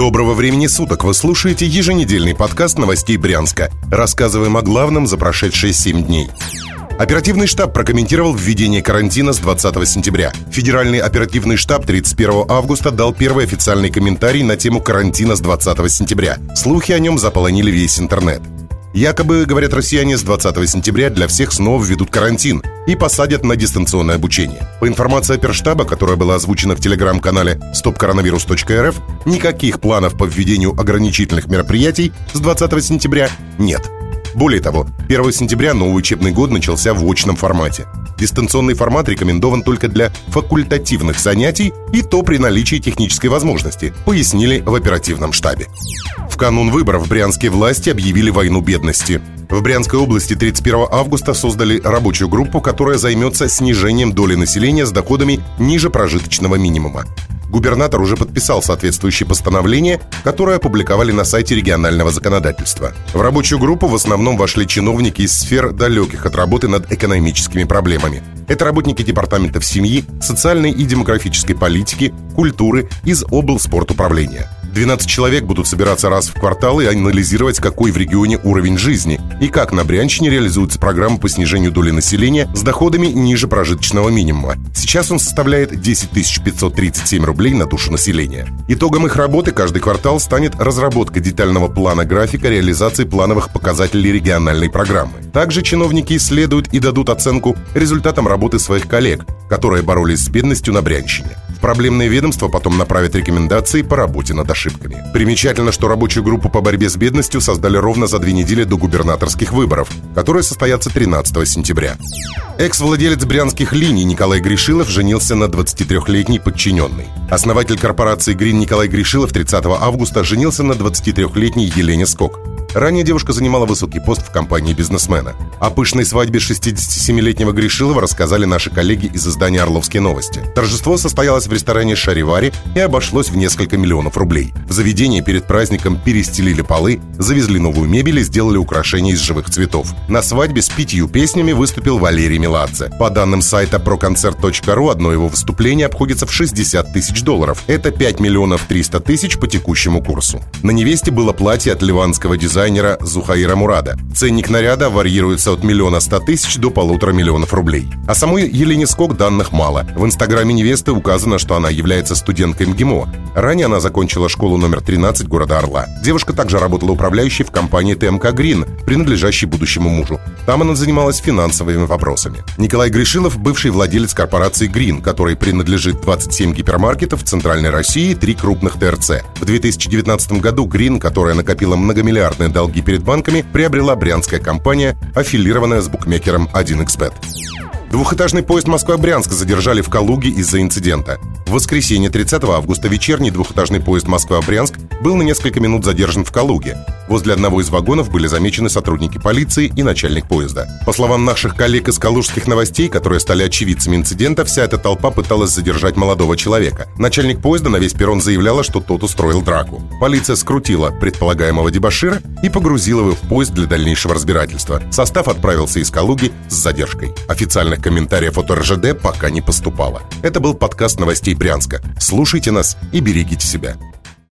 Доброго времени суток! Вы слушаете еженедельный подкаст новостей Брянска. Рассказываем о главном за прошедшие 7 дней. Оперативный штаб прокомментировал введение карантина с 20 сентября. Федеральный оперативный штаб 31 августа дал первый официальный комментарий на тему карантина с 20 сентября. Слухи о нем заполонили весь интернет. Якобы, говорят россияне, с 20 сентября для всех снова введут карантин и посадят на дистанционное обучение. По информации оперштаба, которая была озвучена в телеграм-канале stopcoronavirus.rf, никаких планов по введению ограничительных мероприятий с 20 сентября нет. Более того, 1 сентября новый учебный год начался в очном формате. Дистанционный формат рекомендован только для факультативных занятий и то при наличии технической возможности, пояснили в оперативном штабе. В канун выборов брянские власти объявили войну бедности. В Брянской области 31 августа создали рабочую группу, которая займется снижением доли населения с доходами ниже прожиточного минимума губернатор уже подписал соответствующее постановление, которое опубликовали на сайте регионального законодательства. В рабочую группу в основном вошли чиновники из сфер далеких от работы над экономическими проблемами. Это работники департаментов семьи, социальной и демографической политики, культуры из облспортуправления. 12 человек будут собираться раз в квартал и анализировать, какой в регионе уровень жизни и как на Брянщине реализуется программа по снижению доли населения с доходами ниже прожиточного минимума. Сейчас он составляет 10 537 рублей на душу населения. Итогом их работы каждый квартал станет разработка детального плана графика реализации плановых показателей региональной программы. Также чиновники исследуют и дадут оценку результатам работы своих коллег, которые боролись с бедностью на Брянщине. В проблемное ведомство потом направят рекомендации по работе над ошибками. Примечательно, что рабочую группу по борьбе с бедностью создали ровно за две недели до губернаторских выборов, которые состоятся 13 сентября. Экс-владелец брянских линий Николай Гришилов женился на 23-летней подчиненной. Основатель корпорации «Грин» Николай Гришилов 30 августа женился на 23-летней Елене Скок. Ранее девушка занимала высокий пост в компании бизнесмена. О пышной свадьбе 67-летнего Гришилова рассказали наши коллеги из издания «Орловские новости». Торжество состоялось в ресторане «Шаривари» и обошлось в несколько миллионов рублей. В заведении перед праздником перестелили полы, завезли новую мебель и сделали украшения из живых цветов. На свадьбе с пятью песнями выступил Валерий Меладзе. По данным сайта proconcert.ru, одно его выступление обходится в 60 тысяч долларов. Это 5 миллионов 300 тысяч по текущему курсу. На невесте было платье от ливанского дизайнера дизайнера Зухаира Мурада. Ценник наряда варьируется от миллиона ста тысяч до полутора миллионов рублей. А самой Елене Скок данных мало. В инстаграме невесты указано, что она является студенткой МГИМО. Ранее она закончила школу номер 13 города Орла. Девушка также работала управляющей в компании ТМК «Грин», принадлежащей будущему мужу. Там она занималась финансовыми вопросами. Николай Гришилов – бывший владелец корпорации «Грин», которой принадлежит 27 гипермаркетов в Центральной России и три крупных ТРЦ. В 2019 году «Грин», которая накопила многомиллиардные долги перед банками приобрела брянская компания, аффилированная с букмекером 1xbet. Двухэтажный поезд Москва-Брянск задержали в Калуге из-за инцидента. В воскресенье 30 августа вечерний двухэтажный поезд Москва-Брянск был на несколько минут задержан в Калуге. Возле одного из вагонов были замечены сотрудники полиции и начальник поезда. По словам наших коллег из калужских новостей, которые стали очевидцами инцидента, вся эта толпа пыталась задержать молодого человека. Начальник поезда на весь перрон заявляла, что тот устроил драку. Полиция скрутила предполагаемого дебашира и погрузила его в поезд для дальнейшего разбирательства. Состав отправился из Калуги с задержкой. Официальных комментариев от РЖД пока не поступало. Это был подкаст новостей Брянска. Слушайте нас и берегите себя.